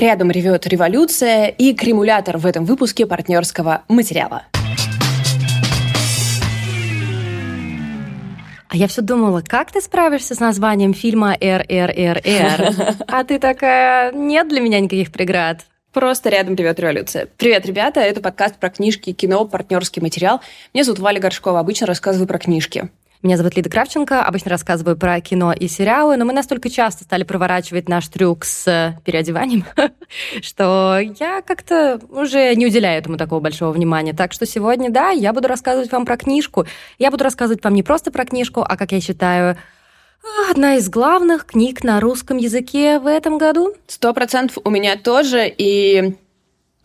Рядом ревет революция и кремулятор в этом выпуске партнерского материала. А я все думала, как ты справишься с названием фильма РРРР? А ты такая, нет для меня никаких преград. Просто рядом ревет революция. Привет, ребята, это подкаст про книжки, кино, партнерский материал. Меня зовут Валя Горшкова, обычно рассказываю про книжки. Меня зовут Лида Кравченко, обычно рассказываю про кино и сериалы, но мы настолько часто стали проворачивать наш трюк с переодеванием, что я как-то уже не уделяю этому такого большого внимания. Так что сегодня, да, я буду рассказывать вам про книжку. Я буду рассказывать вам не просто про книжку, а, как я считаю, одна из главных книг на русском языке в этом году. Сто процентов у меня тоже, и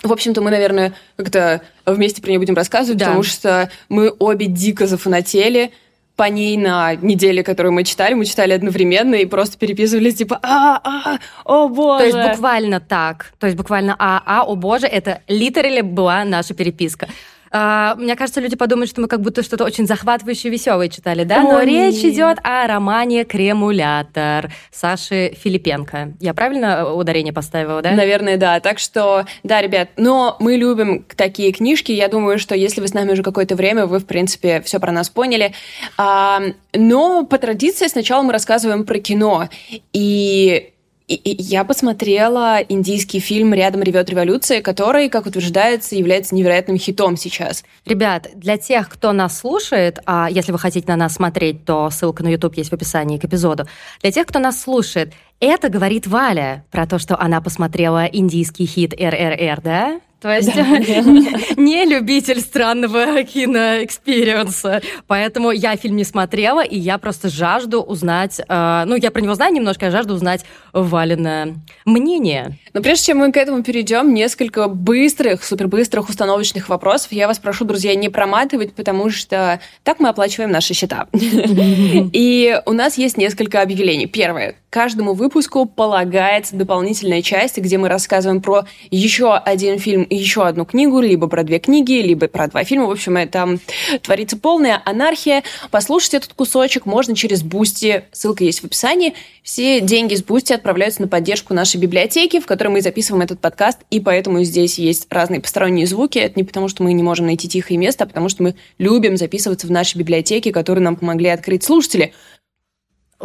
в общем-то, мы, наверное, как-то вместе про нее будем рассказывать, да. потому что мы обе дико зафанатели по ней на неделе, которую мы читали, мы читали одновременно и просто переписывались, типа, а, а, о боже. То есть буквально так. То есть буквально а, а, о боже, это литерали была наша переписка. Uh, мне кажется, люди подумают, что мы как будто что-то очень захватывающее, веселое читали, да? Но Ой. речь идет о романе «Кремулятор» Саши Филипенко. Я правильно ударение поставила, да? Наверное, да. Так что, да, ребят, но мы любим такие книжки. Я думаю, что если вы с нами уже какое-то время, вы, в принципе, все про нас поняли. Uh, но по традиции сначала мы рассказываем про кино. И и, и я посмотрела индийский фильм «Рядом ревет революция», который, как утверждается, является невероятным хитом сейчас. Ребят, для тех, кто нас слушает, а если вы хотите на нас смотреть, то ссылка на YouTube есть в описании к эпизоду. Для тех, кто нас слушает, это говорит Валя про то, что она посмотрела индийский хит RRR, да? То есть не любитель странного кино experience а. Поэтому я фильм не смотрела, и я просто жажду узнать... Э, ну, я про него знаю немножко, я жажду узнать Валина мнение. Но прежде чем мы к этому перейдем, несколько быстрых, супербыстрых установочных вопросов. Я вас прошу, друзья, не проматывать, потому что так мы оплачиваем наши счета. И у нас есть несколько объявлений. Первое. Каждому выпуску полагается дополнительная часть, где мы рассказываем про еще один фильм еще одну книгу, либо про две книги, либо про два фильма. В общем, там творится полная анархия. Послушать этот кусочек можно через Boosty. Ссылка есть в описании. Все деньги с Boosty отправляются на поддержку нашей библиотеки, в которой мы записываем этот подкаст, и поэтому здесь есть разные посторонние звуки. Это не потому, что мы не можем найти тихое место, а потому что мы любим записываться в нашей библиотеке, которые нам помогли открыть слушатели.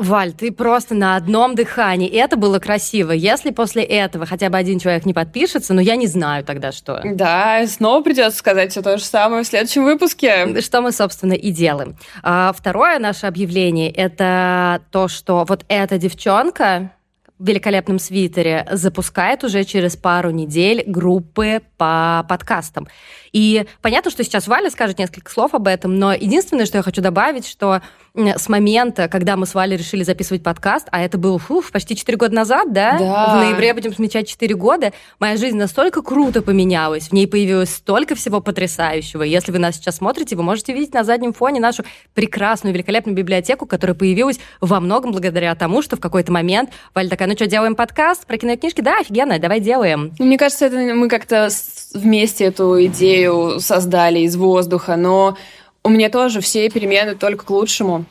Валь, ты просто на одном дыхании. И это было красиво. Если после этого хотя бы один человек не подпишется, ну я не знаю тогда что. Да, снова придется сказать все то же самое в следующем выпуске. Что мы, собственно, и делаем. А, второе наше объявление — это то, что вот эта девчонка, в великолепном свитере запускает уже через пару недель группы по подкастам. И понятно, что сейчас Валя скажет несколько слов об этом, но единственное, что я хочу добавить, что с момента, когда мы с Валей решили записывать подкаст, а это было фух, почти 4 года назад, да? да? В ноябре будем отмечать 4 года. Моя жизнь настолько круто поменялась, в ней появилось столько всего потрясающего. Если вы нас сейчас смотрите, вы можете видеть на заднем фоне нашу прекрасную, великолепную библиотеку, которая появилась во многом благодаря тому, что в какой-то момент Валя такая, ну что, делаем подкаст про кинокнижки? Да, офигенно, давай делаем. Мне кажется, это мы как-то вместе эту идею создали из воздуха, но у меня тоже все перемены только к лучшему.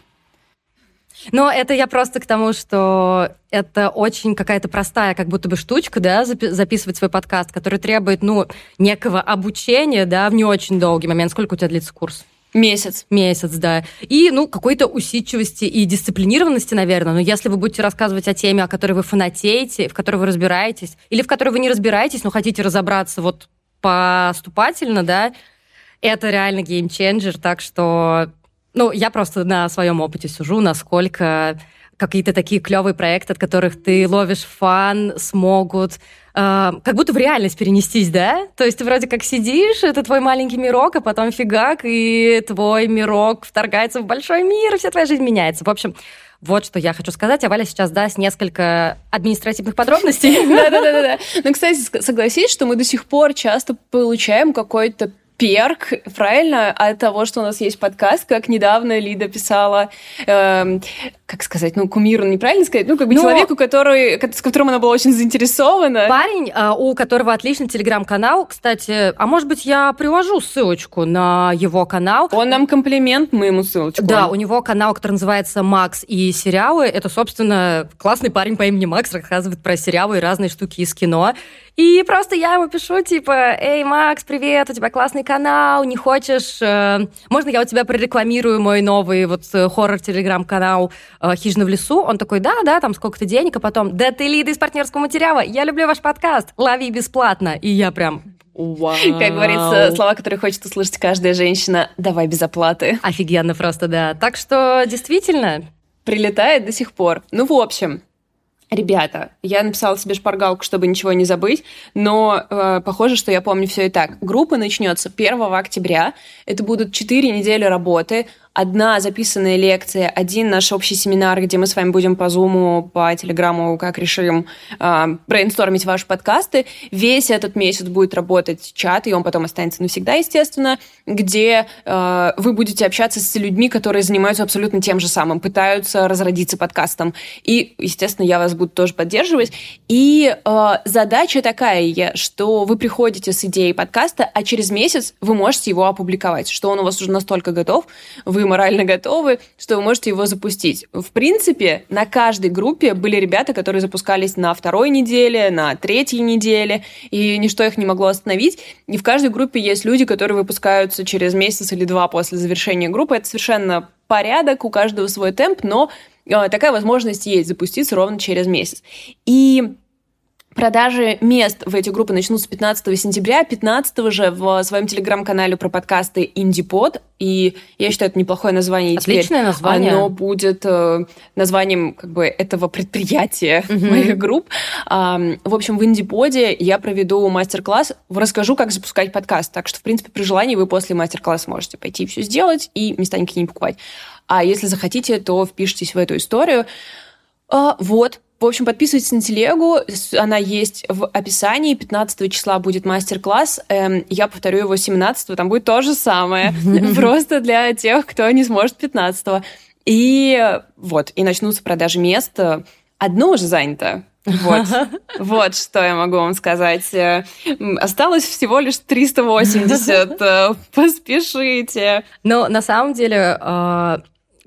Но это я просто к тому, что это очень какая-то простая как будто бы штучка, да, записывать свой подкаст, который требует, ну, некого обучения, да, в не очень долгий момент. Сколько у тебя длится курс? Месяц. Месяц, да. И, ну, какой-то усидчивости и дисциплинированности, наверное. Но если вы будете рассказывать о теме, о которой вы фанатеете, в которой вы разбираетесь, или в которой вы не разбираетесь, но хотите разобраться вот поступательно, да, это реально геймченджер, так что, ну, я просто на своем опыте сужу, насколько какие-то такие клевые проекты, от которых ты ловишь фан, смогут э, как будто в реальность перенестись, да? То есть ты вроде как сидишь, это твой маленький мирок, а потом фигак, и твой мирок вторгается в большой мир, и вся твоя жизнь меняется. В общем, вот что я хочу сказать. А Валя сейчас даст несколько административных подробностей. Да-да-да. Ну, кстати, согласись, что мы до сих пор часто получаем какой-то перк, правильно, от того, что у нас есть подкаст, как недавно Лида писала, э, как сказать, ну, кумиру неправильно сказать, ну, как бы Но... человеку, который, с которым она была очень заинтересована. Парень, э, у которого отличный телеграм-канал, кстати, а может быть, я приложу ссылочку на его канал. Он нам комплимент, мы ему ссылочку. Да, у него канал, который называется «Макс и сериалы». Это, собственно, классный парень по имени Макс рассказывает про сериалы и разные штуки из кино. И просто я ему пишу, типа, эй, Макс, привет, у тебя классный канал, не хочешь... Э, можно я у тебя прорекламирую мой новый вот э, хоррор-телеграм-канал э, «Хижина в лесу»? Он такой, да, да, там сколько-то денег, а потом, да ты лида из партнерского материала, я люблю ваш подкаст, лови бесплатно. И я прям, Вау. Как говорится, слова, которые хочет услышать каждая женщина. Давай без оплаты. Офигенно просто, да. Так что, действительно... Прилетает до сих пор. Ну, в общем, Ребята, я написала себе шпаргалку, чтобы ничего не забыть, но э, похоже, что я помню все и так. Группа начнется 1 октября. Это будут 4 недели работы одна записанная лекция, один наш общий семинар, где мы с вами будем по Зуму, по Телеграму, как решим, э, брейнстормить ваши подкасты. Весь этот месяц будет работать чат, и он потом останется навсегда, естественно, где э, вы будете общаться с людьми, которые занимаются абсолютно тем же самым, пытаются разродиться подкастом. И, естественно, я вас буду тоже поддерживать. И э, задача такая, что вы приходите с идеей подкаста, а через месяц вы можете его опубликовать, что он у вас уже настолько готов, вы морально готовы, что вы можете его запустить. В принципе, на каждой группе были ребята, которые запускались на второй неделе, на третьей неделе, и ничто их не могло остановить. И в каждой группе есть люди, которые выпускаются через месяц или два после завершения группы. Это совершенно порядок, у каждого свой темп, но э, такая возможность есть запуститься ровно через месяц. И Продажи мест в эти группы начнутся 15 сентября. 15 же в своем телеграм-канале про подкасты «Индипод». И я считаю, это неплохое название. Отличное теперь название. Оно будет э, названием как бы этого предприятия угу. моих групп. В общем, в «Индиподе» я проведу мастер-класс, расскажу, как запускать подкаст. Так что, в принципе, при желании вы после мастер-класса можете пойти все сделать и места никакие не покупать. А если захотите, то впишитесь в эту историю. А, вот, в общем, подписывайтесь на телегу, она есть в описании. 15 числа будет мастер-класс. Эм, я повторю его 17 там будет то же самое. Просто для тех, кто не сможет 15 И вот, и начнутся продажи мест. Одно уже занято. Вот. вот что я могу вам сказать. Э, осталось всего лишь 380. Э, поспешите. Но на самом деле а,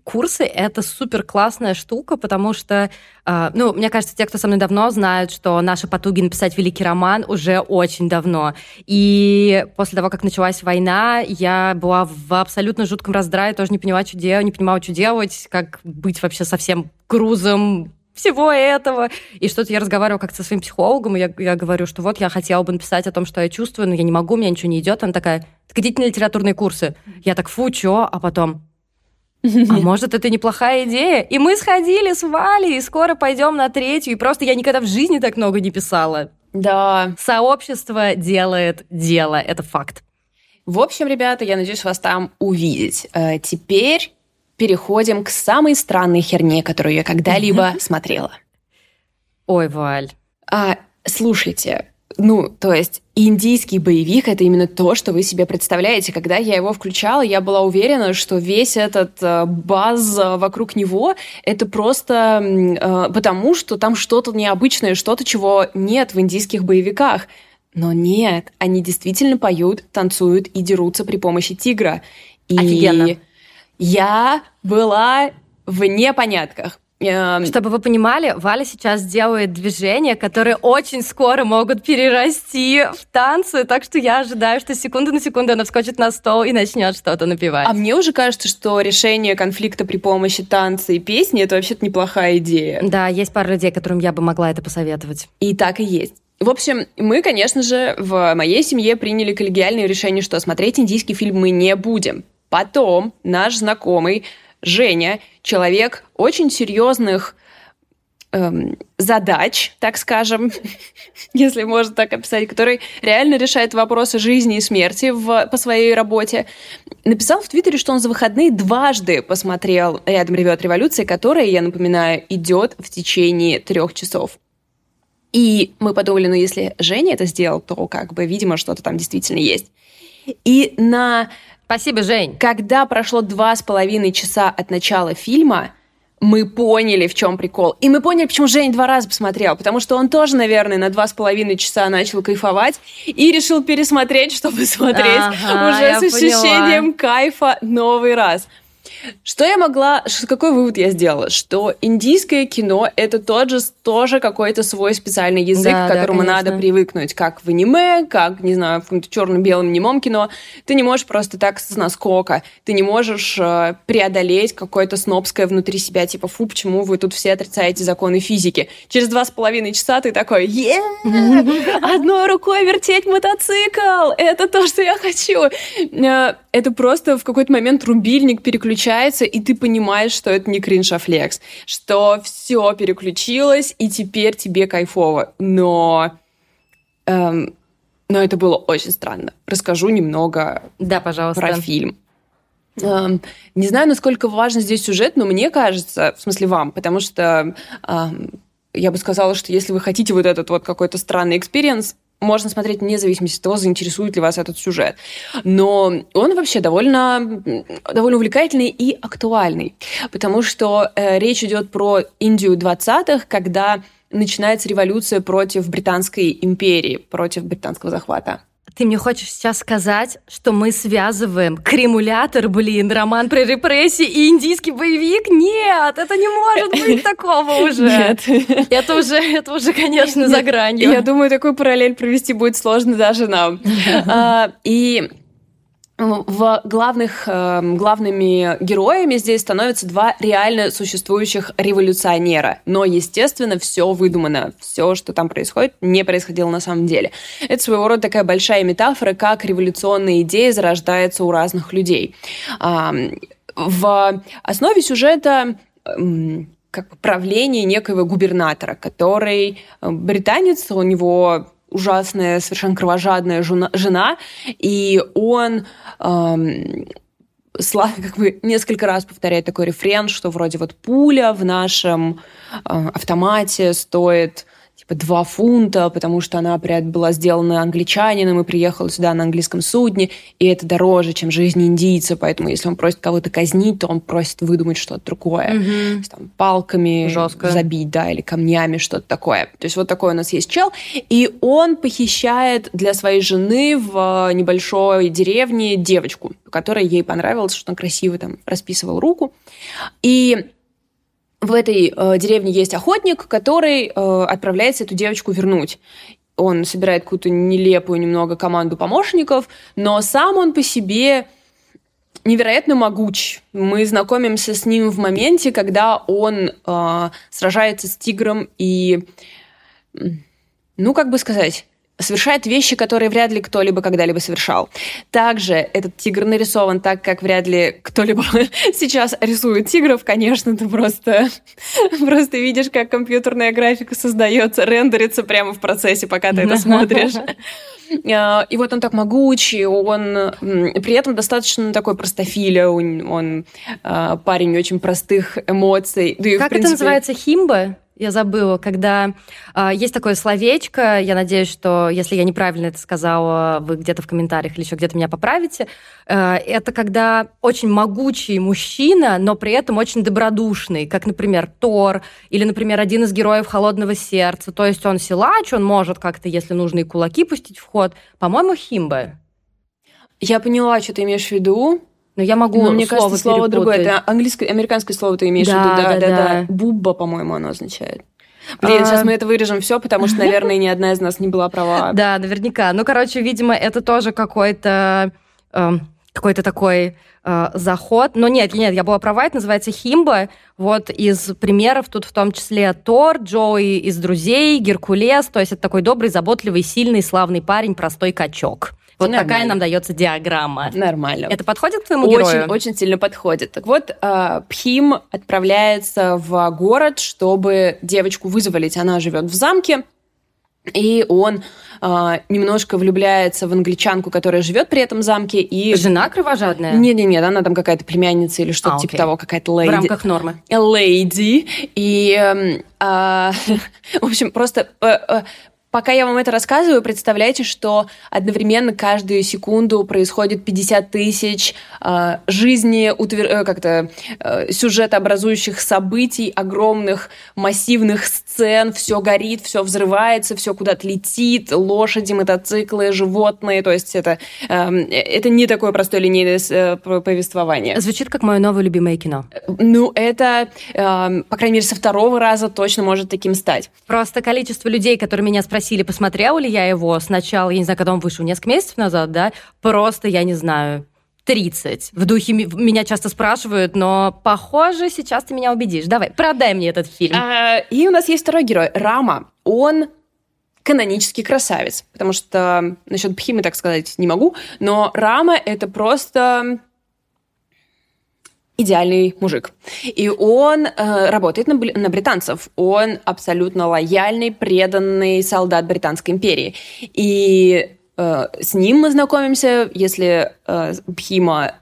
курсы — это супер классная штука, потому что, э, ну, мне кажется, те, кто со мной давно, знают, что наши потуги написать великий роман уже очень давно. И после того, как началась война, я была в абсолютно жутком раздрае, тоже не поняла, что делать, не понимала, что делать, как быть вообще совсем грузом всего этого. И что-то я разговаривала как-то со своим психологом, и я, я говорю, что вот я хотела бы написать о том, что я чувствую, но я не могу, у меня ничего не идет. Она такая, так идите на литературные курсы. Я так, фу, чё? А потом, а может, это неплохая идея? И мы сходили с Валей, и скоро пойдем на третью. И просто я никогда в жизни так много не писала. Да. Сообщество делает дело, это факт. В общем, ребята, я надеюсь вас там увидеть. Э, теперь переходим к самой странной херне, которую я когда-либо смотрела. Ой, Валь. А, слушайте, ну, то есть индийский боевик — это именно то, что вы себе представляете. Когда я его включала, я была уверена, что весь этот э, баз вокруг него — это просто э, потому, что там что-то необычное, что-то, чего нет в индийских боевиках. Но нет, они действительно поют, танцуют и дерутся при помощи тигра. И Офигенно. Я была в непонятках. Эм, Чтобы вы понимали, Валя сейчас делает движения, которые очень скоро могут перерасти в танцы, так что я ожидаю, что секунду на секунду она вскочит на стол и начнет что-то напевать. А мне уже кажется, что решение конфликта при помощи танца и песни — это вообще-то неплохая идея. Да, есть пара людей, которым я бы могла это посоветовать. И так и есть. В общем, мы, конечно же, в моей семье приняли коллегиальное решение, что смотреть индийский фильм мы не будем. Потом наш знакомый Женя человек очень серьезных эм, задач, так скажем, если можно так описать, который реально решает вопросы жизни и смерти в, по своей работе, написал в Твиттере, что он за выходные дважды посмотрел «Рядом ревет революция», которая, я напоминаю, идет в течение трех часов. И мы подумали, ну если Женя это сделал, то как бы, видимо, что-то там действительно есть. И на Спасибо, Жень. Когда прошло два с половиной часа от начала фильма, мы поняли, в чем прикол. И мы поняли, почему Жень два раза посмотрел. Потому что он тоже, наверное, на два с половиной часа начал кайфовать и решил пересмотреть, чтобы смотреть ага, уже с ощущением поняла. кайфа новый раз. Что я могла, какой вывод я сделала? Что индийское кино — это тот же, тоже какой-то свой специальный язык, да, к которому да, надо привыкнуть, как в аниме, как, не знаю, в каком-то черно-белом немом кино. Ты не можешь просто так с наскока, ты не можешь э, преодолеть какое-то снобское внутри себя, типа, фу, почему вы тут все отрицаете законы физики? Через два с половиной часа ты такой, е одной рукой вертеть мотоцикл, это то, что я хочу. Э, это просто в какой-то момент рубильник переключается, и ты понимаешь, что это не кринж, а флекс, что все переключилось, и теперь тебе кайфово. Но, эм, но это было очень странно. Расскажу немного да, пожалуйста. про фильм. Эм, не знаю, насколько важен здесь сюжет, но мне кажется, в смысле вам, потому что эм, я бы сказала, что если вы хотите вот этот вот какой-то странный experience, можно смотреть вне зависимости от того, заинтересует ли вас этот сюжет. Но он вообще довольно, довольно увлекательный и актуальный, потому что э, речь идет про Индию 20-х, когда начинается революция против Британской империи, против британского захвата. Ты мне хочешь сейчас сказать, что мы связываем кремулятор, блин, роман про репрессии и индийский боевик? Нет, это не может быть такого уже. Нет. Это уже, это уже, конечно, за гранью. Я думаю, такую параллель провести будет сложно даже нам. А, и в главных, эм, главными героями здесь становятся два реально существующих революционера. Но, естественно, все выдумано. Все, что там происходит, не происходило на самом деле. Это своего рода такая большая метафора, как революционная идея зарождается у разных людей. В основе сюжета как правление некоего губернатора, который э, британец, у него ужасная, совершенно кровожадная жена, и он эм, как бы несколько раз повторяет такой рефрен, что вроде вот пуля в нашем э, автомате стоит 2 фунта, потому что она была сделана англичанином и приехала сюда на английском судне, и это дороже, чем жизнь индийца, поэтому если он просит кого-то казнить, то он просит выдумать что-то другое. Mm-hmm. Там, палками Жестко. забить, да, или камнями, что-то такое. То есть вот такой у нас есть чел, и он похищает для своей жены в небольшой деревне девочку, которая ей понравилась, что он красиво там расписывал руку. И в этой э, деревне есть охотник, который э, отправляется эту девочку вернуть. Он собирает какую-то нелепую немного команду помощников, но сам он по себе невероятно могуч. Мы знакомимся с ним в моменте, когда он э, сражается с тигром и, ну, как бы сказать, совершает вещи, которые вряд ли кто-либо когда-либо совершал. Также этот тигр нарисован так, как вряд ли кто-либо сейчас рисует тигров. Конечно, ты просто, просто видишь, как компьютерная графика создается, рендерится прямо в процессе, пока ты это смотришь. А, и вот он так могучий, он при этом достаточно такой простофиля, он, он а, парень очень простых эмоций. Да как принципе... это называется, химба? Я забыла, когда э, есть такое словечко, я надеюсь, что если я неправильно это сказала, вы где-то в комментариях или еще где-то меня поправите. Э, это когда очень могучий мужчина, но при этом очень добродушный, как, например, Тор или, например, один из героев Холодного сердца. То есть он силач, он может как-то, если нужно, и кулаки пустить в ход. По-моему, Химба. Я поняла, что ты имеешь в виду. Но я могу Но мне слово кажется, слово другое. Это английское, американское слово ты имеешь да, в виду. Да, да, да, да. Бубба, по-моему, оно означает. Блин, а... сейчас мы это вырежем все, потому что, наверное, ни одна из нас не была права. Да, наверняка. Ну, короче, видимо, это тоже какой-то эм, какой-то такой э, заход. Но нет, нет, я была права, это называется Химба. Вот из примеров тут в том числе Тор, Джоуи из «Друзей», Геркулес. То есть это такой добрый, заботливый, сильный, славный парень, простой качок. Вот Нормально. такая нам дается диаграмма. Нормально. Это подходит к твоему очень, герою? Очень сильно подходит. Так вот, а, Пхим отправляется в город, чтобы девочку вызволить. Она живет в замке, и он э, немножко влюбляется в англичанку, которая живет при этом замке. И... Жена кровожадная? Нет, нет, нет, она там какая-то племянница или что-то а, типа того, какая-то леди. В рамках нормы. Леди. И, э, э, в общем, просто э, пока я вам это рассказываю, представляете, что одновременно каждую секунду происходит 50 тысяч э, жизни, утвер... Э, как-то э, сюжетообразующих событий, огромных массивных сцен, все горит, все взрывается, все куда-то летит, лошади, мотоциклы, животные, то есть это, э, это не такое простое линейное э, повествование. Звучит как мое новое любимое кино. Ну, это, э, по крайней мере, со второго раза точно может таким стать. Просто количество людей, которые меня спросили, спросили, посмотрела ли я его сначала, я не знаю, когда он вышел, несколько месяцев назад, да, просто, я не знаю, 30. В духе меня часто спрашивают, но, похоже, сейчас ты меня убедишь. Давай, продай мне этот фильм. А, и у нас есть второй герой, Рама. Он канонический красавец, потому что насчет Пхимы так сказать не могу, но Рама — это просто идеальный мужик. И он э, работает на, на британцев. Он абсолютно лояльный, преданный солдат Британской империи. И э, с ним мы знакомимся, если э, Бхима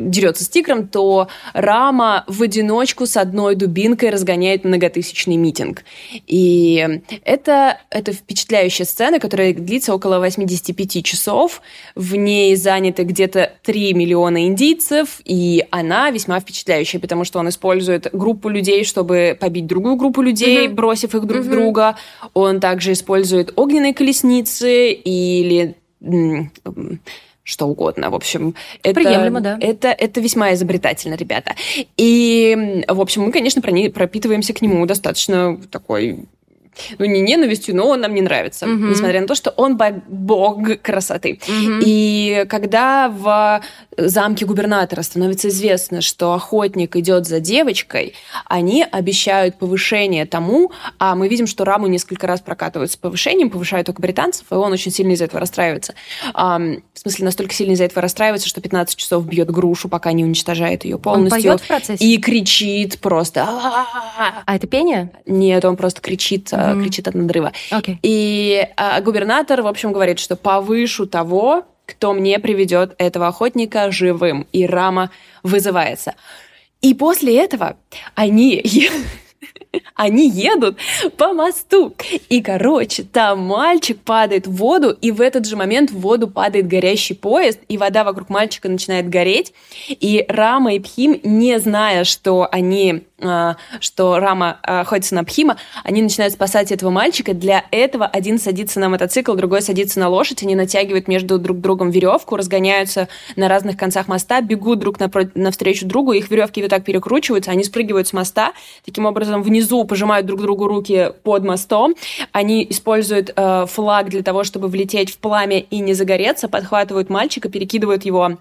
дерется с тигром, то Рама в одиночку с одной дубинкой разгоняет многотысячный митинг. И это, это впечатляющая сцена, которая длится около 85 часов. В ней заняты где-то 3 миллиона индийцев, и она весьма впечатляющая, потому что он использует группу людей, чтобы побить другую группу людей, mm-hmm. бросив их друг mm-hmm. друга. Он также использует огненные колесницы или что угодно. В общем, это, Приемлемо, да. это, это весьма изобретательно, ребята. И, в общем, мы, конечно, пропитываемся к нему достаточно такой ну, не ненавистью, но он нам не нравится, угу. несмотря на то, что он бог красоты. Угу. И когда в замке губернатора становится известно, что охотник идет за девочкой, они обещают повышение тому, а мы видим, что Раму несколько раз прокатывают с повышением, повышают только британцев, и он очень сильно из-за этого расстраивается. в смысле, настолько сильно из-за этого расстраивается, что 15 часов бьет грушу, пока не уничтожает ее полностью. Он поет в процессе? И кричит просто. А это пение? Нет, он просто кричит mm-hmm. кричит от надрыва. Okay. И а, губернатор, в общем, говорит, что повышу того, кто мне приведет этого охотника живым. И Рама вызывается. И после этого они они едут по мосту. И, короче, там мальчик падает в воду, и в этот же момент в воду падает горящий поезд, и вода вокруг мальчика начинает гореть. И Рама и Пхим, не зная, что они что Рама охотится на Пхима, они начинают спасать этого мальчика. Для этого один садится на мотоцикл, другой садится на лошадь, они натягивают между друг другом веревку, разгоняются на разных концах моста, бегут друг навстречу другу, их веревки вот так перекручиваются, они спрыгивают с моста, таким образом внизу пожимают друг другу руки под мостом, они используют э, флаг для того, чтобы влететь в пламя и не загореться, подхватывают мальчика, перекидывают его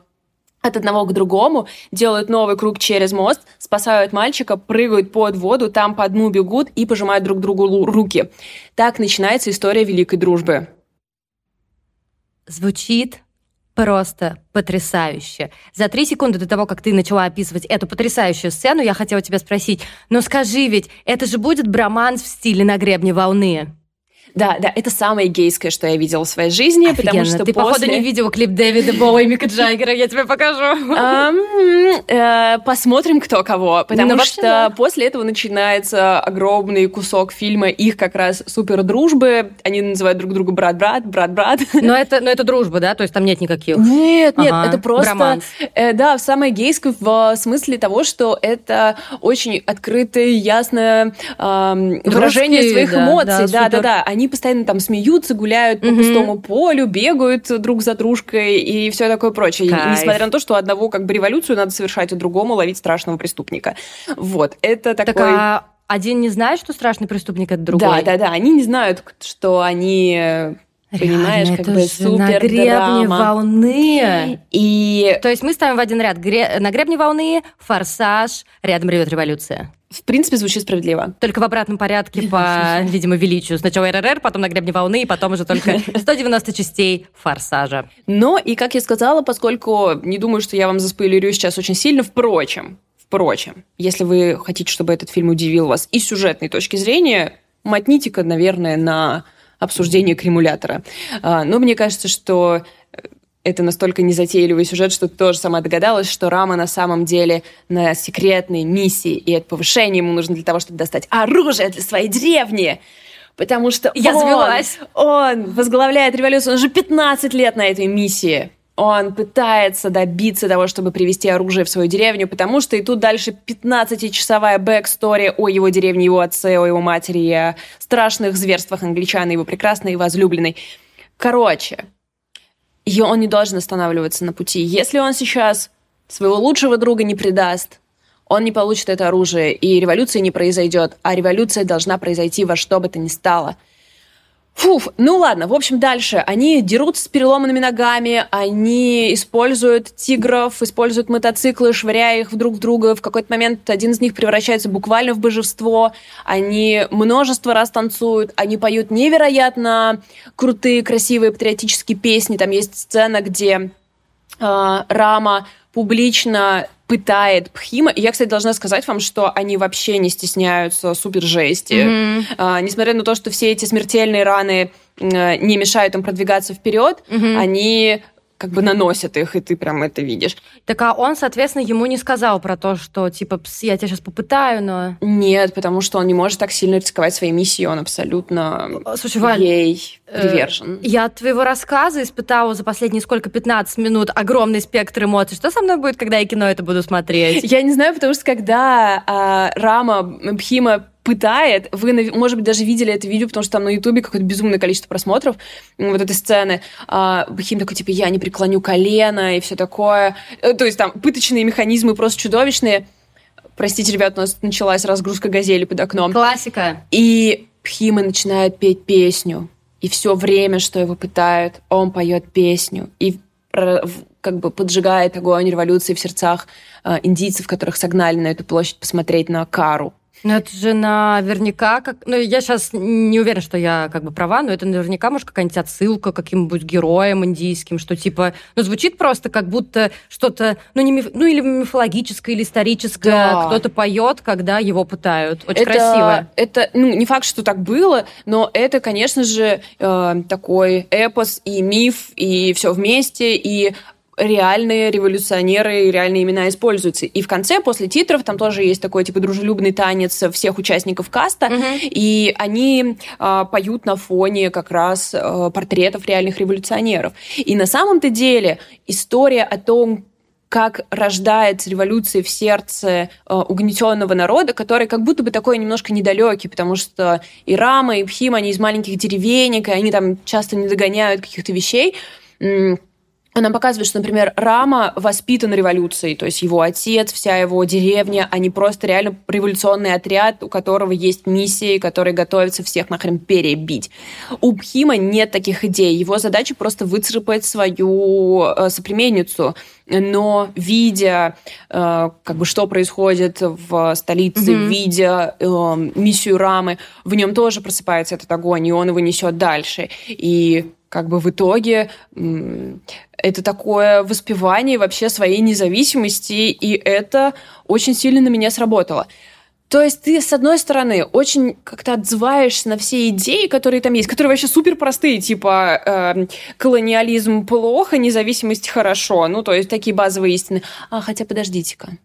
от одного к другому, делают новый круг через мост, спасают мальчика, прыгают под воду, там по дну бегут и пожимают друг другу руки. Так начинается история великой дружбы. Звучит просто потрясающе. За три секунды до того, как ты начала описывать эту потрясающую сцену, я хотела тебя спросить, но скажи ведь, это же будет броманс в стиле «На гребне волны»? Да, да, это самое гейское, что я видела в своей жизни, Офигенно. потому что Ты, после... походу, не видела клип Дэвида Боуи и Мика Джаггера, я тебе покажу. Э, посмотрим, кто кого, потому ну, что после этого начинается огромный кусок фильма их как раз супер дружбы, они называют друг друга брат-брат, брат-брат. Но это, но это дружба, да? То есть там нет никаких? Нет, нет, это просто... Э, да, самое гейское в смысле того, что это очень открытое, ясное выражение своих эмоций. Да, да, да. Они постоянно там смеются, гуляют по пустому полю, бегают друг за дружкой и все такое прочее. Кайф. Несмотря на то, что одного как бы революцию надо совершать, а другому ловить страшного преступника. Вот, это такой... Так, а один не знает, что страшный преступник это другой? Да, да, да. Они не знают, что они Понимаешь, Реально, как бы супер на гребне волны. И... То есть мы ставим в один ряд гре... на гребне волны, форсаж, рядом ревет революция. В принципе, звучит справедливо. Только в обратном порядке по, видимо, величию. Сначала РРР, потом на гребне волны, и потом уже только 190 частей форсажа. Но, и как я сказала, поскольку не думаю, что я вам заспойлерю сейчас очень сильно, впрочем, впрочем, если вы хотите, чтобы этот фильм удивил вас и с сюжетной точки зрения, мотните-ка, наверное, на обсуждение кремулятора. А, но мне кажется, что э, это настолько незатейливый сюжет, что ты тоже сама догадалась, что Рама на самом деле на секретной миссии, и это повышение ему нужно для того, чтобы достать оружие для своей деревни. потому что Я он, завелась. он возглавляет революцию, он же 15 лет на этой миссии. Он пытается добиться того, чтобы привести оружие в свою деревню, потому что и тут дальше 15-часовая backstory о его деревне, его отце, о его матери, о страшных зверствах англичан, его прекрасной и возлюбленной. Короче, и он не должен останавливаться на пути. Если он сейчас своего лучшего друга не предаст, он не получит это оружие, и революция не произойдет, а революция должна произойти во что бы то ни стало – Фуф, ну ладно, в общем, дальше. Они дерутся с переломанными ногами, они используют тигров, используют мотоциклы, швыряя их друг в друга. В какой-то момент один из них превращается буквально в божество. Они множество раз танцуют, они поют невероятно крутые, красивые патриотические песни. Там есть сцена, где Рама публично пытает Пхима. И я, кстати, должна сказать вам, что они вообще не стесняются супер жести. Mm-hmm. А, несмотря на то, что все эти смертельные раны не мешают им продвигаться вперед, mm-hmm. они как бы наносят их, и ты прям это видишь. Так а он, соответственно, ему не сказал про то, что типа я тебя сейчас попытаю, но... Нет, потому что он не может так сильно рисковать своей миссией, он абсолютно Слушай, Валь, ей э, привержен. Э, я от твоего рассказа испытала за последние сколько, 15 минут огромный спектр эмоций. Что со мной будет, когда я кино это буду смотреть? Я не знаю, потому что когда а, Рама Бхима пытает. Вы, может быть, даже видели это видео, потому что там на Ютубе какое-то безумное количество просмотров вот этой сцены. А, Бахим такой, типа, я не преклоню колено и все такое. Э, то есть там пыточные механизмы просто чудовищные. Простите, ребят, у нас началась разгрузка газели под окном. Классика. И Пхима начинает петь песню. И все время, что его пытают, он поет песню. И как бы поджигает огонь революции в сердцах э, индийцев, которых согнали на эту площадь посмотреть на Кару. Ну, это же наверняка... Как... Ну, я сейчас не уверена, что я как бы права, но это наверняка, может, какая-нибудь отсылка к каким-нибудь героям индийским, что типа... Ну, звучит просто как будто что-то... Ну, не миф... ну или мифологическое, или историческое. Да. Кто-то поет, когда его пытают. Очень это, красиво. Это, ну, не факт, что так было, но это, конечно же, э, такой эпос и миф, и все вместе, и реальные революционеры и реальные имена используются. И в конце, после титров, там тоже есть такой, типа, дружелюбный танец всех участников каста, угу. и они э, поют на фоне как раз э, портретов реальных революционеров. И на самом-то деле история о том, как рождается революция в сердце э, угнетенного народа, который как будто бы такой немножко недалекий, потому что и Рама, и Пхим, они из маленьких деревенек, и они там часто не догоняют каких-то вещей нам показывает, что, например, Рама воспитан революцией, то есть его отец, вся его деревня, они просто реально революционный отряд, у которого есть миссии, который готовится всех нахрен перебить. У Бхима нет таких идей. Его задача просто выцарапать свою э, соплеменницу. Но видя, э, как бы, что происходит в столице, mm-hmm. видя э, миссию Рамы, в нем тоже просыпается этот огонь, и он его несет дальше. И как бы в итоге это такое воспевание вообще своей независимости, и это очень сильно на меня сработало. То есть ты, с одной стороны, очень как-то отзываешься на все идеи, которые там есть, которые вообще супер простые, типа э, колониализм плохо, независимость хорошо. Ну, то есть такие базовые истины. А, хотя подождите-ка.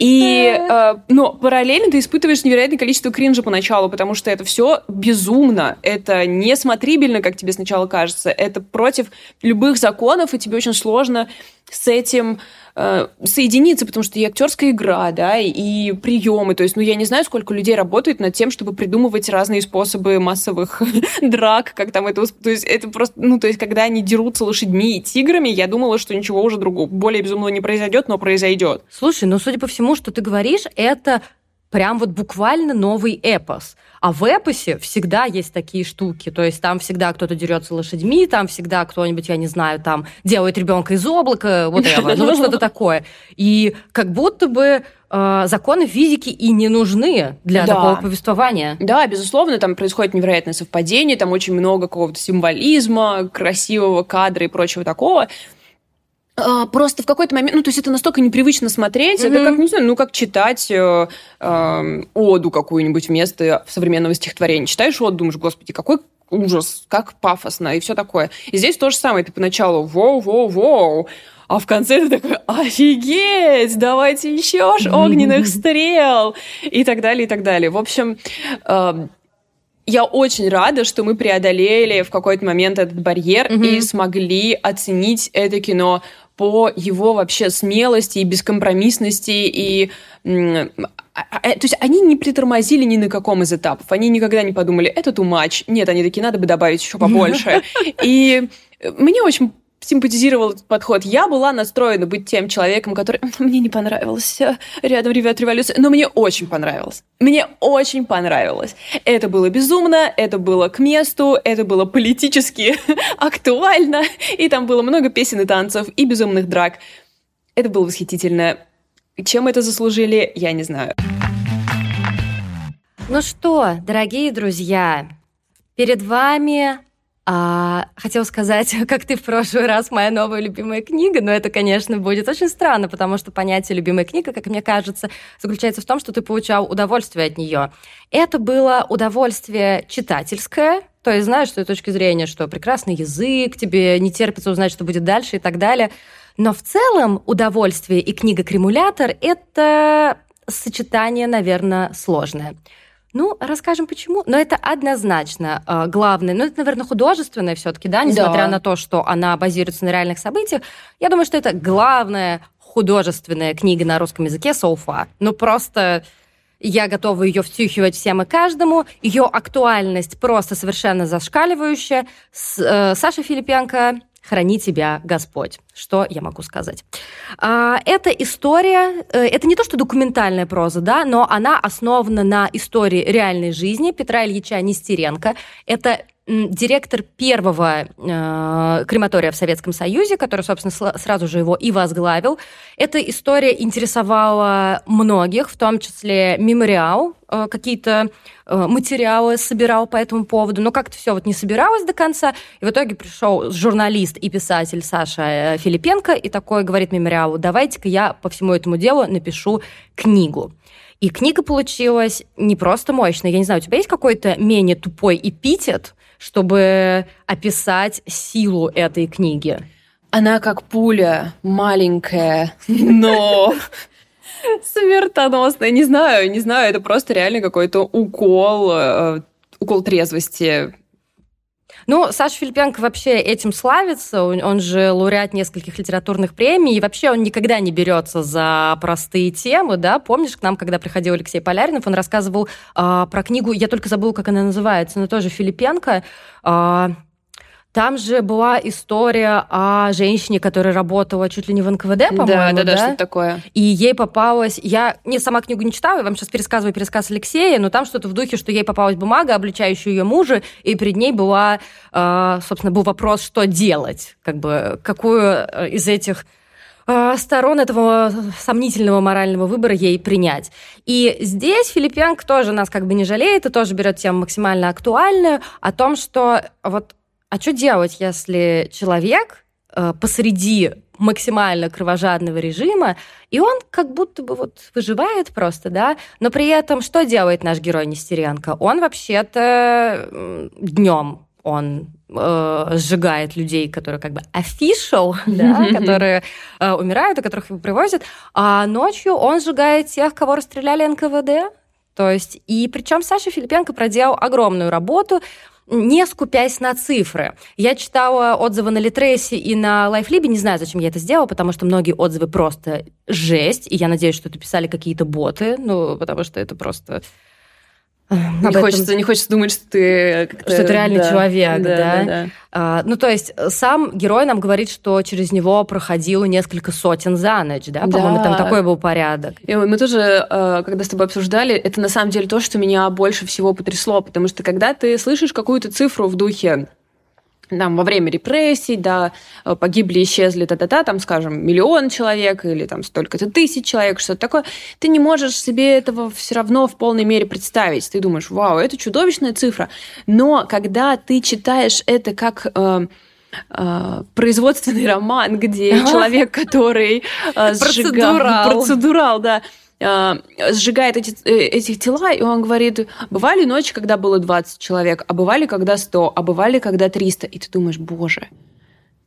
И, э, но параллельно ты испытываешь невероятное количество кринжа поначалу, потому что это все безумно, это не смотрибельно, как тебе сначала кажется, это против любых законов, и тебе очень сложно с этим э, соединиться, потому что и актерская игра, да, и приемы. То есть, ну, я не знаю, сколько людей работает над тем, чтобы придумывать разные способы массовых драк, как там это... То есть, это просто... Ну, то есть, когда они дерутся лошадьми и тиграми, я думала, что ничего уже другого, более безумного не произойдет, но произойдет. Слушай, ну, судя по всему, что ты говоришь, это прям вот буквально новый эпос. А в эпосе всегда есть такие штуки. То есть там всегда кто-то дерется лошадьми, там всегда кто-нибудь, я не знаю, там делает ребенка из облака, вот ну вот что-то такое. И как будто бы э, законы физики и не нужны для да. такого повествования. Да, безусловно, там происходит невероятное совпадение, там очень много какого-то символизма, красивого кадра и прочего такого. А, просто в какой-то момент, ну, то есть это настолько непривычно смотреть, mm-hmm. это как, не знаю, ну, как читать э, э, оду какую-нибудь вместо современного стихотворения. Читаешь оду, думаешь, господи, какой ужас, как пафосно и все такое. И здесь то же самое. Ты поначалу воу-воу-воу, а в конце ты такой, офигеть, давайте еще ж огненных стрел и так далее, и так далее. В общем, я очень рада, что мы преодолели в какой-то момент этот барьер mm-hmm. и смогли оценить это кино по его вообще смелости и бескомпромиссности и а, а, то есть они не притормозили ни на каком из этапов. Они никогда не подумали, это too much. Нет, они такие, надо бы добавить еще побольше. И мне очень симпатизировал этот подход. Я была настроена быть тем человеком, который... Мне не понравилось рядом ребят революция, но мне очень понравилось. Мне очень понравилось. Это было безумно, это было к месту, это было политически актуально, и там было много песен и танцев, и безумных драк. Это было восхитительно. Чем это заслужили, я не знаю. Ну что, дорогие друзья, перед вами а, хотела сказать, как ты в прошлый раз, моя новая любимая книга, но это, конечно, будет очень странно, потому что понятие любимая книга, как мне кажется, заключается в том, что ты получал удовольствие от нее. Это было удовольствие читательское, то есть знаешь, с той точки зрения, что прекрасный язык, тебе не терпится узнать, что будет дальше и так далее. Но в целом удовольствие и книга-кремулятор — это сочетание, наверное, сложное. Ну, расскажем почему. Но это однозначно э, главное. Ну, это, наверное, художественное все-таки, да, несмотря да. на то, что она базируется на реальных событиях. Я думаю, что это главная художественная книга на русском языке so far. Ну, просто я готова ее втюхивать всем и каждому. Ее актуальность просто совершенно зашкаливающая. С, э, Саша Филипенко храни тебя Господь. Что я могу сказать? А, эта история, э, это не то, что документальная проза, да, но она основана на истории реальной жизни Петра Ильича Нестеренко. Это директор первого э, крематория в Советском Союзе, который, собственно, сразу же его и возглавил. Эта история интересовала многих, в том числе мемориал, э, какие-то э, материалы собирал по этому поводу, но как-то все вот не собиралось до конца, и в итоге пришел журналист и писатель Саша э, Филипенко и такой говорит мемориалу, давайте-ка я по всему этому делу напишу книгу. И книга получилась не просто мощная. Я не знаю, у тебя есть какой-то менее тупой эпитет, чтобы описать силу этой книги? Она как пуля, маленькая, но смертоносная. Не знаю, не знаю, это просто реально какой-то укол, э, укол трезвости ну, Саша Филипенко вообще этим славится. Он же лауреат нескольких литературных премий. И вообще он никогда не берется за простые темы, да? Помнишь, к нам, когда приходил Алексей Поляринов, он рассказывал э, про книгу, я только забыла, как она называется, но тоже Филипенко. Э, там же была история о женщине, которая работала чуть ли не в НКВД, по-моему. Да, да, да, да, что такое. И ей попалась... Я не сама книгу не читала, я вам сейчас пересказываю пересказ Алексея, но там что-то в духе, что ей попалась бумага, обличающая ее мужа, и перед ней была, э, собственно, был вопрос, что делать, как бы, какую э, из этих э, сторон этого сомнительного морального выбора ей принять. И здесь Филипенко тоже нас как бы не жалеет и тоже берет тему максимально актуальную о том, что вот а что делать, если человек э, посреди максимально кровожадного режима, и он как будто бы вот выживает просто, да, но при этом что делает наш герой Нестеренко? Он вообще-то днем он э, сжигает людей, которые как бы official, да, которые э, умирают, и которых его привозят, а ночью он сжигает тех, кого расстреляли НКВД. То есть, и причем Саша Филипенко проделал огромную работу, не скупясь на цифры. Я читала отзывы на Литресе и на Лайфлибе, не знаю, зачем я это сделала, потому что многие отзывы просто жесть, и я надеюсь, что это писали какие-то боты, ну, потому что это просто не этом... хочется, не хочется думать, что ты что это реальный да, человек, да. да? да, да. А, ну то есть сам герой нам говорит, что через него проходило несколько сотен за ночь, да, по-моему, да. там такой был порядок. И мы тоже, а, когда с тобой обсуждали, это на самом деле то, что меня больше всего потрясло, потому что когда ты слышишь какую-то цифру в духе там, во время репрессий, да, э, погибли, исчезли, та-та-та, там, скажем, миллион человек или там столько-то тысяч человек, что-то такое, ты не можешь себе этого все равно в полной мере представить. Ты думаешь, вау, это чудовищная цифра. Но когда ты читаешь это как э, э, производственный роман, где человек, который э, сжигал... Процедурал. Процедурал, да сжигает эти, э, эти тела, и он говорит, бывали ночи, когда было 20 человек, а бывали, когда 100, а бывали, когда 300. И ты думаешь, боже,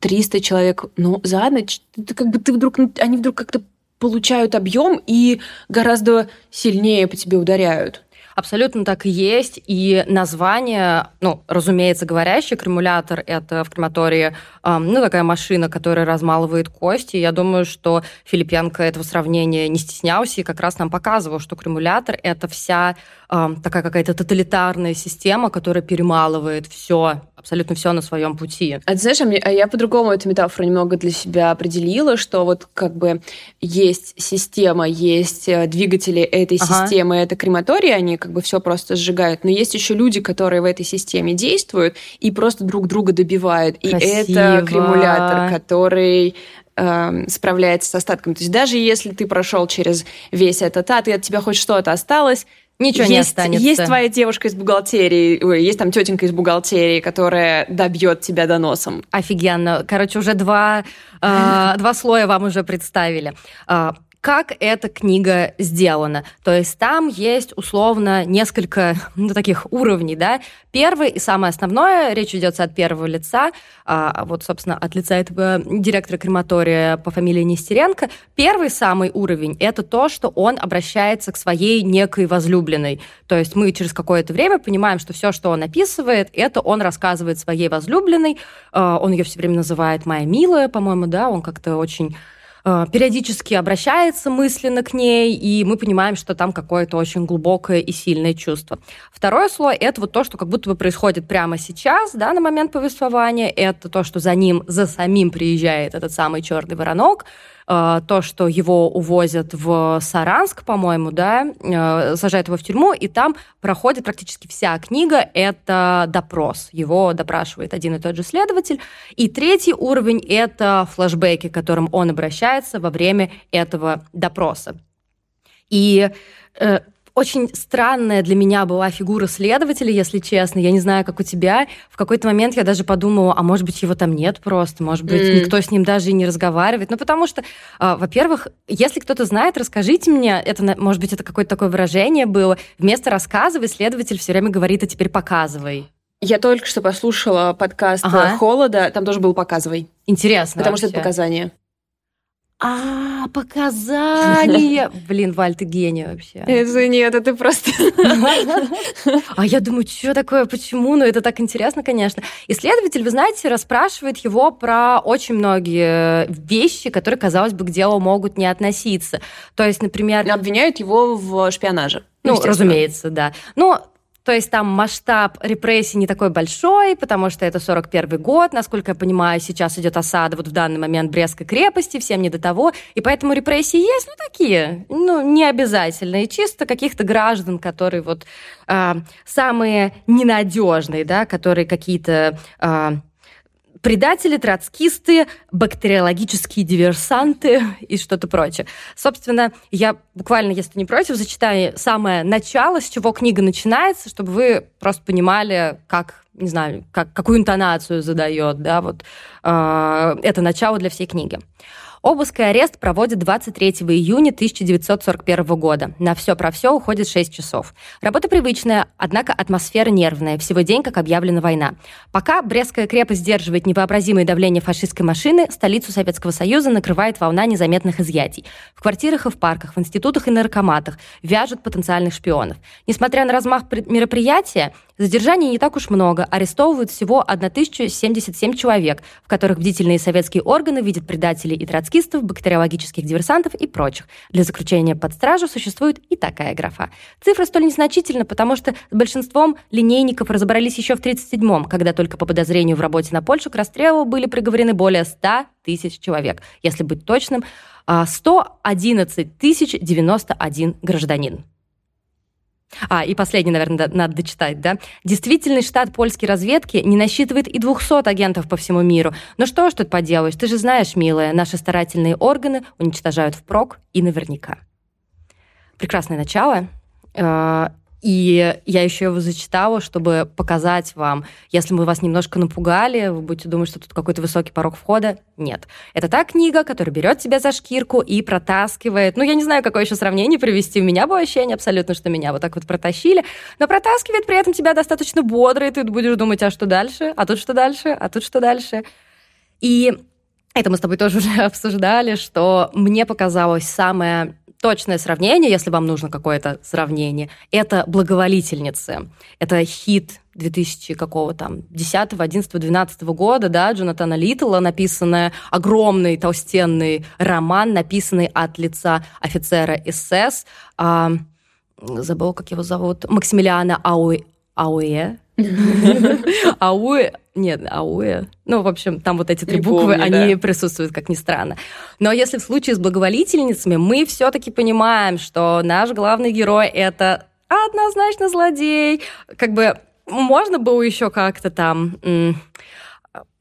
300 человек, ну, за ночь, ты как бы ты вдруг, они вдруг как-то получают объем и гораздо сильнее по тебе ударяют. Абсолютно так и есть. И название, ну, разумеется, говорящий кремулятор, это в крематории, э, ну, такая машина, которая размалывает кости. Я думаю, что Филипенко этого сравнения не стеснялся и как раз нам показывал, что кремулятор — это вся э, такая какая-то тоталитарная система, которая перемалывает все, абсолютно все на своем пути. А ты знаешь, а, а я по-другому эту метафору немного для себя определила, что вот как бы есть система, есть э, двигатели этой ага. системы, это крематории, они как бы все просто сжигают. Но есть еще люди, которые в этой системе действуют и просто друг друга добивают. Красиво. И это кремулятор, который э, справляется с остатками. То есть даже если ты прошел через весь этот ад, и от тебя хоть что-то осталось, Ничего есть, не останется. Есть твоя девушка из бухгалтерии, ой, есть там тетенька из бухгалтерии, которая добьет тебя доносом. Офигенно. Короче, уже два, э, два слоя вам уже представили. Как эта книга сделана. То есть там есть условно несколько ну, таких уровней. Да? Первый и самое основное, речь идет от первого лица, а, вот, собственно, от лица этого директора крематория по фамилии Нестеренко. Первый самый уровень — это то, что он обращается к своей некой возлюбленной. То есть мы через какое-то время понимаем, что все, что он описывает, это он рассказывает своей возлюбленной. А, он ее все время называет «моя милая», по-моему, да, он как-то очень периодически обращается мысленно к ней, и мы понимаем, что там какое-то очень глубокое и сильное чувство. Второй слой — это вот то, что как будто бы происходит прямо сейчас, да, на момент повествования. Это то, что за ним, за самим приезжает этот самый черный воронок, Э, то, что его увозят в Саранск, по-моему, да, э, сажают его в тюрьму, и там проходит практически вся книга, это допрос. Его допрашивает один и тот же следователь. И третий уровень — это флэшбэки, к которым он обращается во время этого допроса. И э, очень странная для меня была фигура следователя, если честно. Я не знаю, как у тебя. В какой-то момент я даже подумала, а может быть, его там нет просто, может быть, mm. никто с ним даже и не разговаривает. Ну, потому что, э, во-первых, если кто-то знает, расскажите мне. Это, может быть, это какое-то такое выражение было. Вместо рассказывай, следователь все время говорит, а теперь показывай. Я только что послушала подкаст ага. «Холода», там тоже был «Показывай». Интересно. Потому вообще. что это показания. А, показания! Блин, Валь, ты гений вообще. Это нет, это просто... А я думаю, что такое, почему? Ну, это так интересно, конечно. Исследователь, вы знаете, расспрашивает его про очень многие вещи, которые, казалось бы, к делу могут не относиться. То есть, например... Обвиняют его в шпионаже. Ну, разумеется, да. Но то есть там масштаб репрессий не такой большой, потому что это 41 год, насколько я понимаю, сейчас идет осада вот в данный момент Брестской крепости, всем не до того, и поэтому репрессии есть, ну, такие, ну, не обязательные, чисто каких-то граждан, которые вот э, самые ненадежные, да, которые какие-то э, предатели, троцкисты, бактериологические диверсанты и что-то прочее. Собственно, я буквально, если не против, зачитаю самое начало, с чего книга начинается, чтобы вы просто понимали, как не знаю, как, какую интонацию задает, да, вот э, это начало для всей книги. Обыск и арест проводят 23 июня 1941 года. На все про все уходит 6 часов. Работа привычная, однако атмосфера нервная. Всего день, как объявлена война. Пока Брестская крепость сдерживает невообразимое давление фашистской машины, столицу Советского Союза накрывает волна незаметных изъятий. В квартирах и в парках, в институтах и наркоматах вяжут потенциальных шпионов. Несмотря на размах мероприятия, Задержаний не так уж много. Арестовывают всего 1077 человек, в которых бдительные советские органы видят предателей и троцкистов, бактериологических диверсантов и прочих. Для заключения под стражу существует и такая графа. Цифра столь незначительна, потому что с большинством линейников разобрались еще в 1937-м, когда только по подозрению в работе на Польшу к расстрелу были приговорены более 100 тысяч человек. Если быть точным, 111 тысяч 91 гражданин. А, и последний, наверное, надо дочитать, да? Действительный штат польской разведки не насчитывает и 200 агентов по всему миру. Но что ж тут поделаешь? Ты же знаешь, милая, наши старательные органы уничтожают впрок и наверняка. Прекрасное начало. И я еще его зачитала, чтобы показать вам, если мы вас немножко напугали, вы будете думать, что тут какой-то высокий порог входа. Нет. Это та книга, которая берет тебя за шкирку и протаскивает. Ну, я не знаю, какое еще сравнение привести. У меня было ощущение абсолютно, что меня вот так вот протащили, но протаскивает при этом тебя достаточно бодро, и ты будешь думать, а что дальше? А тут что дальше? А тут что дальше? И это мы с тобой тоже уже обсуждали, что мне показалось самое точное сравнение, если вам нужно какое-то сравнение, это «Благоволительницы». Это хит 2000 какого там, 10, 11, 12 года, да, Джонатана Литтла, написанный огромный толстенный роман, написанный от лица офицера СС, а, забыл, как его зовут, Максимилиана Ауэ, Ауэ, Ауэ, нет, Ауэ. Ну, в общем, там вот эти три буквы, они присутствуют, как ни странно. Но если в случае с благоволительницами, мы все-таки понимаем, что наш главный герой это однозначно злодей. Как бы можно было еще как-то там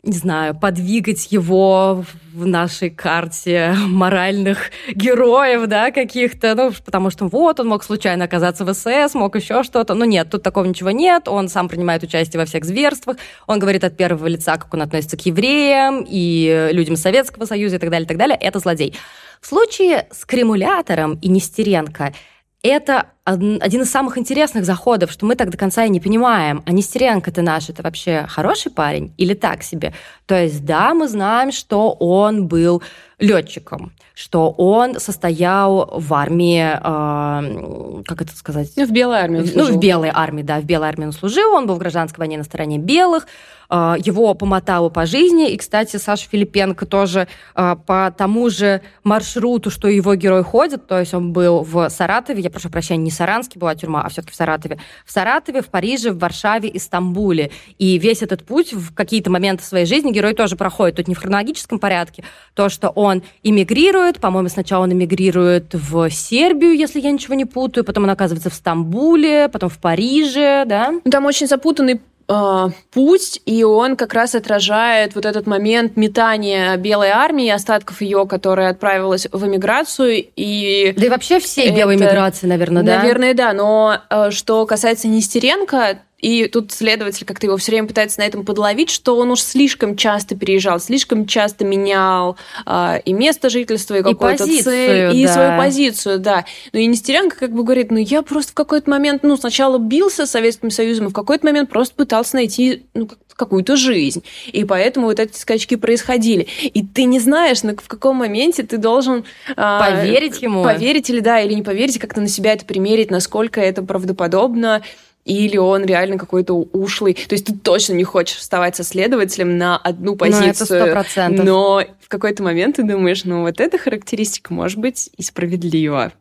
не знаю, подвигать его в нашей карте моральных героев, да, каких-то, ну, потому что вот, он мог случайно оказаться в СС, мог еще что-то, но нет, тут такого ничего нет, он сам принимает участие во всех зверствах, он говорит от первого лица, как он относится к евреям и людям Советского Союза и так далее, и так далее, это злодей. В случае с Кремулятором и Нестеренко – это один из самых интересных заходов, что мы так до конца и не понимаем, а Нестеренко-то наш, это вообще хороший парень или так себе? То есть, да, мы знаем, что он был летчиком, что он состоял в армии, э, как это сказать? Ну, в белой армии. Ну, в белой армии, да, в белой армии он служил, он был в гражданской войне на стороне белых, его помотало по жизни, и, кстати, Саша Филипенко тоже э, по тому же маршруту, что его герой ходит, то есть он был в Саратове, я прошу прощения, не Саранске была тюрьма, а все-таки в Саратове, в Саратове, в Париже, в Варшаве и Стамбуле, и весь этот путь в какие-то моменты своей жизни герой тоже проходит, тут не в хронологическом порядке, то, что он иммигрирует, по-моему, сначала он эмигрирует в Сербию, если я ничего не путаю, потом он оказывается в Стамбуле, потом в Париже, да? Ну, там очень запутанный э, путь, и он как раз отражает вот этот момент метания белой армии, остатков ее, которая отправилась в эмиграцию. И да и вообще всей белой миграции, наверное, да? Наверное, да. Но э, что касается Нестеренко, и тут следователь как-то его все время пытается на этом подловить, что он уж слишком часто переезжал, слишком часто менял э, и место жительства, и какую-то цель, и да. свою позицию, да. Но и Нестеренко как бы говорит, ну я просто в какой-то момент, ну сначала бился с Советским Союзом, а в какой-то момент просто пытался найти ну, какую-то жизнь. И поэтому вот эти скачки происходили. И ты не знаешь, на, в каком моменте ты должен... Э, поверить ему. Поверить или да, или не поверить, как-то на себя это примерить, насколько это правдоподобно или он реально какой-то ушлый. То есть ты точно не хочешь вставать со следователем на одну позицию. Ну, это 100%. Но в какой-то момент ты думаешь, ну вот эта характеристика может быть и справедлива.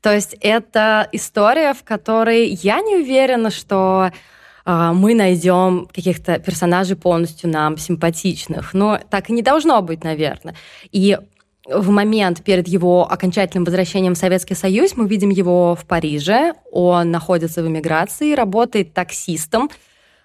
То есть это история, в которой я не уверена, что а, мы найдем каких-то персонажей полностью нам симпатичных. Но так и не должно быть, наверное. И в момент перед его окончательным возвращением в Советский Союз мы видим его в Париже. Он находится в эмиграции, работает таксистом.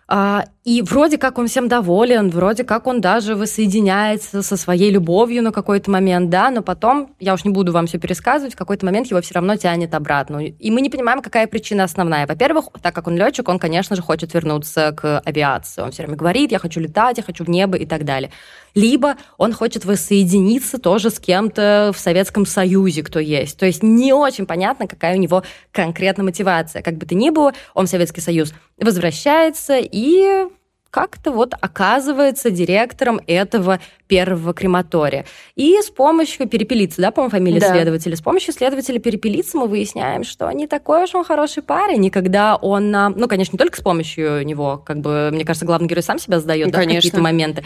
А, и вроде как он всем доволен, вроде как он даже воссоединяется со своей любовью на какой-то момент, да, но потом, я уж не буду вам все пересказывать, в какой-то момент его все равно тянет обратно. И мы не понимаем, какая причина основная. Во-первых, так как он летчик, он, конечно же, хочет вернуться к авиации. Он все время говорит, я хочу летать, я хочу в небо и так далее либо он хочет воссоединиться тоже с кем-то в Советском Союзе, кто есть. То есть не очень понятно, какая у него конкретная мотивация. Как бы то ни было, он в Советский Союз возвращается и как-то вот оказывается директором этого первого крематория. И с помощью перепелицы, да, по-моему, фамилия да. следователя, с помощью следователя перепелицы мы выясняем, что не такой уж он хороший парень, и когда он, ну, конечно, не только с помощью него, как бы, мне кажется, главный герой сам себя сдает, да, в какие-то моменты,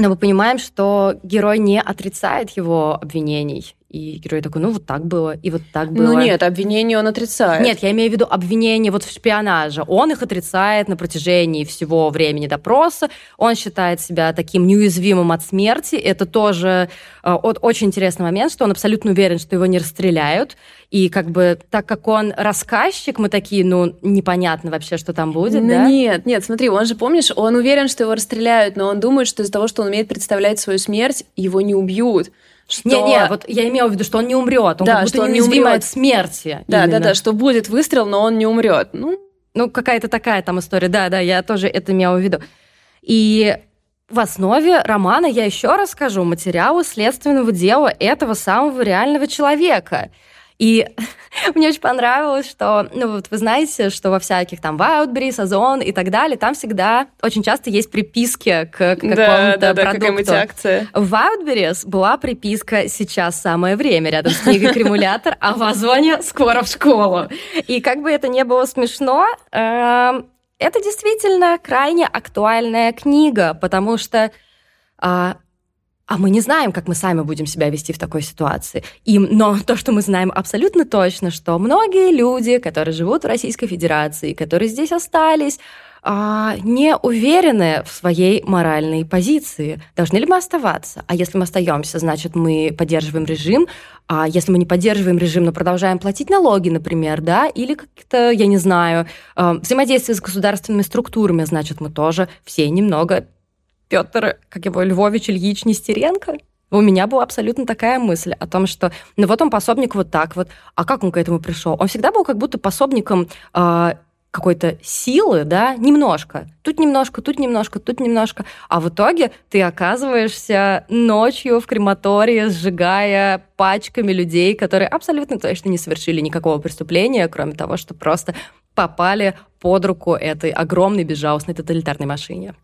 но мы понимаем, что герой не отрицает его обвинений. И герой такой, ну вот так было, и вот так было. Ну нет, обвинение он отрицает. Нет, я имею в виду обвинение вот в шпионаже. Он их отрицает на протяжении всего времени допроса. Он считает себя таким неуязвимым от смерти. Это тоже э, очень интересный момент, что он абсолютно уверен, что его не расстреляют. И как бы так как он рассказчик, мы такие, ну, непонятно вообще, что там будет, ну, да? Нет, нет, смотри, он же, помнишь, он уверен, что его расстреляют, но он думает, что из-за того, что он умеет представлять свою смерть, его не убьют что... Не-не, вот я имела в виду, что он не умрет, он да, как будто что он не умрет от смерти. Да, да, да, что будет выстрел, но он не умрет. Ну, ну какая-то такая там история. Да, да, я тоже это имела в виду. И в основе романа, я еще раз скажу, материалы следственного дела этого самого реального человека – и мне очень понравилось, что, ну вот вы знаете, что во всяких там Wildberries, Озон и так далее, там всегда очень часто есть приписки к, к какому-то да, да, да, продукту. акция. В Wildberries была приписка «Сейчас самое время» рядом с книгой «Кремулятор», а в Озоне «Скоро в школу». И как бы это не было смешно, эм, это действительно крайне актуальная книга, потому что а, мы не знаем, как мы сами будем себя вести в такой ситуации. И, но то, что мы знаем абсолютно точно, что многие люди, которые живут в Российской Федерации, которые здесь остались, а, не уверены в своей моральной позиции. Должны ли мы оставаться? А если мы остаемся, значит, мы поддерживаем режим. А если мы не поддерживаем режим, но продолжаем платить налоги, например, да, или как-то, я не знаю, а, взаимодействие с государственными структурами, значит, мы тоже все немного Петр, как его, Львович Ильич Нестеренко. У меня была абсолютно такая мысль о том, что ну вот он пособник вот так вот, а как он к этому пришел? Он всегда был как будто пособником э, какой-то силы, да, немножко. Тут немножко, тут немножко, тут немножко. А в итоге ты оказываешься ночью в крематории, сжигая пачками людей, которые абсолютно точно не совершили никакого преступления, кроме того, что просто попали под руку этой огромной безжалостной тоталитарной машине.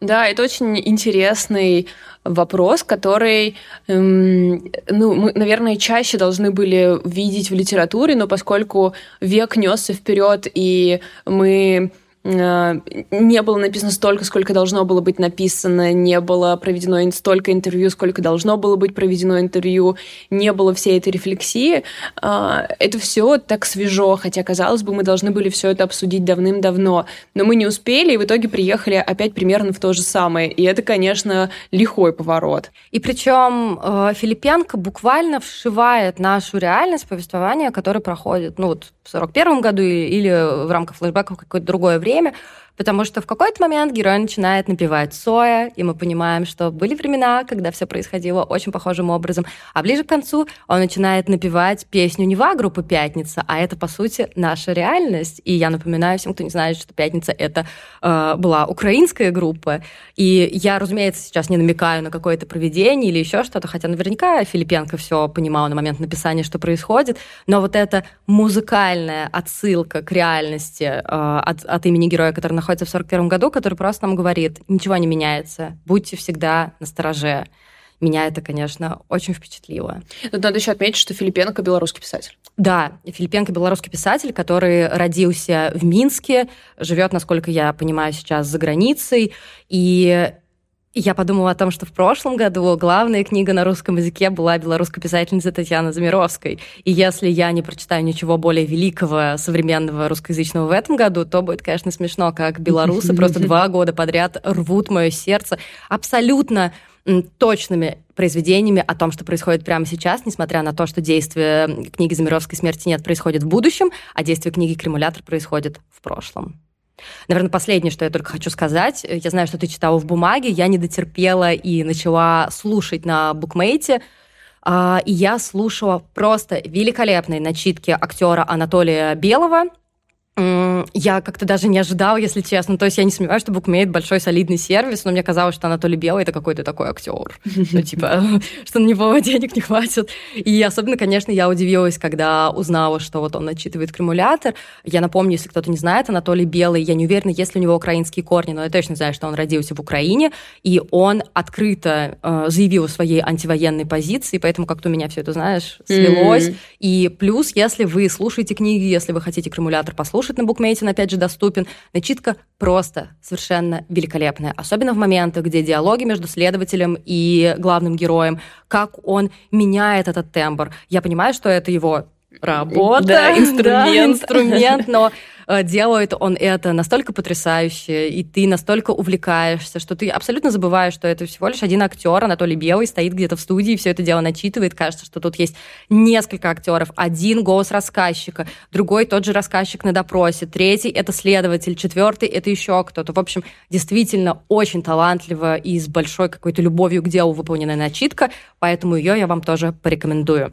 Да, это очень интересный вопрос, который, эм, ну, мы, наверное, чаще должны были видеть в литературе, но поскольку век несся вперед, и мы не было написано столько, сколько должно было быть написано, не было проведено столько интервью, сколько должно было быть проведено интервью, не было всей этой рефлексии. А, это все так свежо, хотя, казалось бы, мы должны были все это обсудить давным-давно, но мы не успели, и в итоге приехали опять примерно в то же самое. И это, конечно, лихой поворот. И причем э, Филипенко буквально вшивает нашу реальность повествования, которое проходит, ну вот в 41 году или в рамках флешбеков какое-то другое время, Probleme. Потому что в какой-то момент герой начинает напевать Соя, и мы понимаем, что были времена, когда все происходило очень похожим образом, а ближе к концу он начинает напевать песню Нева группы «Пятница», а это, по сути, наша реальность. И я напоминаю всем, кто не знает, что «Пятница» — это э, была украинская группа, и я, разумеется, сейчас не намекаю на какое-то проведение или еще что-то, хотя наверняка Филипенко все понимал на момент написания, что происходит, но вот эта музыкальная отсылка к реальности э, от, от имени героя, который находится находится в 41 году, который просто нам говорит, ничего не меняется, будьте всегда на стороже. Меня это, конечно, очень впечатлило. Тут надо еще отметить, что Филипенко белорусский писатель. Да, Филипенко белорусский писатель, который родился в Минске, живет, насколько я понимаю, сейчас за границей. И я подумала о том, что в прошлом году главная книга на русском языке была белорусской писательницы Татьяны Замировской. И если я не прочитаю ничего более великого современного русскоязычного в этом году, то будет, конечно, смешно, как белорусы просто два года подряд рвут мое сердце абсолютно точными произведениями о том, что происходит прямо сейчас, несмотря на то, что действие книги Замировской «Смерти нет» происходит в будущем, а действие книги «Кремулятор» происходит в прошлом. Наверное, последнее, что я только хочу сказать. Я знаю, что ты читала в бумаге, я не дотерпела и начала слушать на букмейте. А, и я слушала просто великолепные начитки актера Анатолия Белого, я как-то даже не ожидала, если честно. То есть я не сомневаюсь, что Букмейт большой солидный сервис, но мне казалось, что Анатолий Белый это какой-то такой актер. Ну, типа, что на него денег не хватит. И особенно, конечно, я удивилась, когда узнала, что вот он начитывает кремулятор. Я напомню, если кто-то не знает, Анатолий Белый, я не уверена, есть ли у него украинские корни, но я точно знаю, что он родился в Украине, и он открыто э, заявил о своей антивоенной позиции, поэтому как-то у меня все это, знаешь, слилось. Mm-hmm. И плюс, если вы слушаете книги, если вы хотите кремулятор послушать, слушать на букмейте, опять же доступен. Начитка просто совершенно великолепная. Особенно в моменты, где диалоги между следователем и главным героем, как он меняет этот тембр. Я понимаю, что это его работа, да, инструмент. Да, инструмент, но делает он это настолько потрясающе, и ты настолько увлекаешься, что ты абсолютно забываешь, что это всего лишь один актер, Анатолий Белый, стоит где-то в студии, все это дело начитывает, кажется, что тут есть несколько актеров, один голос рассказчика, другой тот же рассказчик на допросе, третий — это следователь, четвертый — это еще кто-то. В общем, действительно очень талантливо и с большой какой-то любовью к делу выполненная начитка, поэтому ее я вам тоже порекомендую.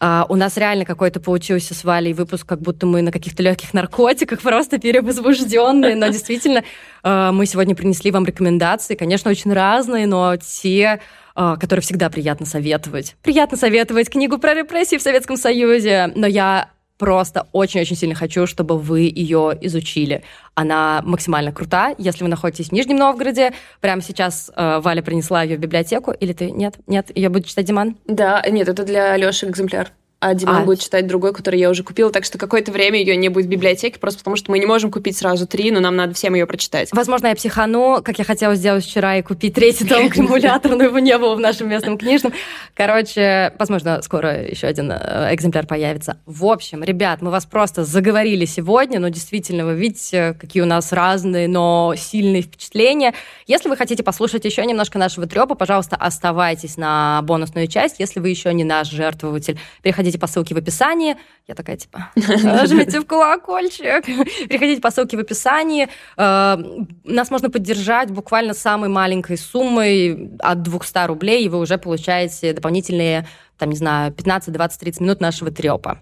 Uh, у нас реально какой-то получился с Валей выпуск, как будто мы на каких-то легких наркотиках, просто перевозбужденные, но действительно uh, мы сегодня принесли вам рекомендации, конечно, очень разные, но те, uh, которые всегда приятно советовать. Приятно советовать книгу про репрессии в Советском Союзе, но я просто очень-очень сильно хочу, чтобы вы ее изучили. Она максимально крута. Если вы находитесь в Нижнем Новгороде, прямо сейчас э, Валя принесла ее в библиотеку, или ты нет? Нет, ее будет читать Диман? Да, нет, это для Леши экземпляр а Диман а. будет читать другой, который я уже купила, так что какое-то время ее не будет в библиотеке, просто потому что мы не можем купить сразу три, но нам надо всем ее прочитать. Возможно, я психану, как я хотела сделать вчера, и купить третий том аккумулятор, но его не было в нашем местном книжном. Короче, возможно, скоро еще один э, экземпляр появится. В общем, ребят, мы вас просто заговорили сегодня, но действительно, вы видите, какие у нас разные, но сильные впечатления. Если вы хотите послушать еще немножко нашего трепа, пожалуйста, оставайтесь на бонусную часть. Если вы еще не наш жертвователь, переходите Переходите по ссылке в описании. Я такая, типа, нажмите в колокольчик. Переходите по ссылке в описании. Э, нас можно поддержать буквально самой маленькой суммой от 200 рублей, и вы уже получаете дополнительные, там, не знаю, 15, 20, 30 минут нашего трепа.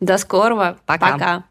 До скорого. Пока. Пока.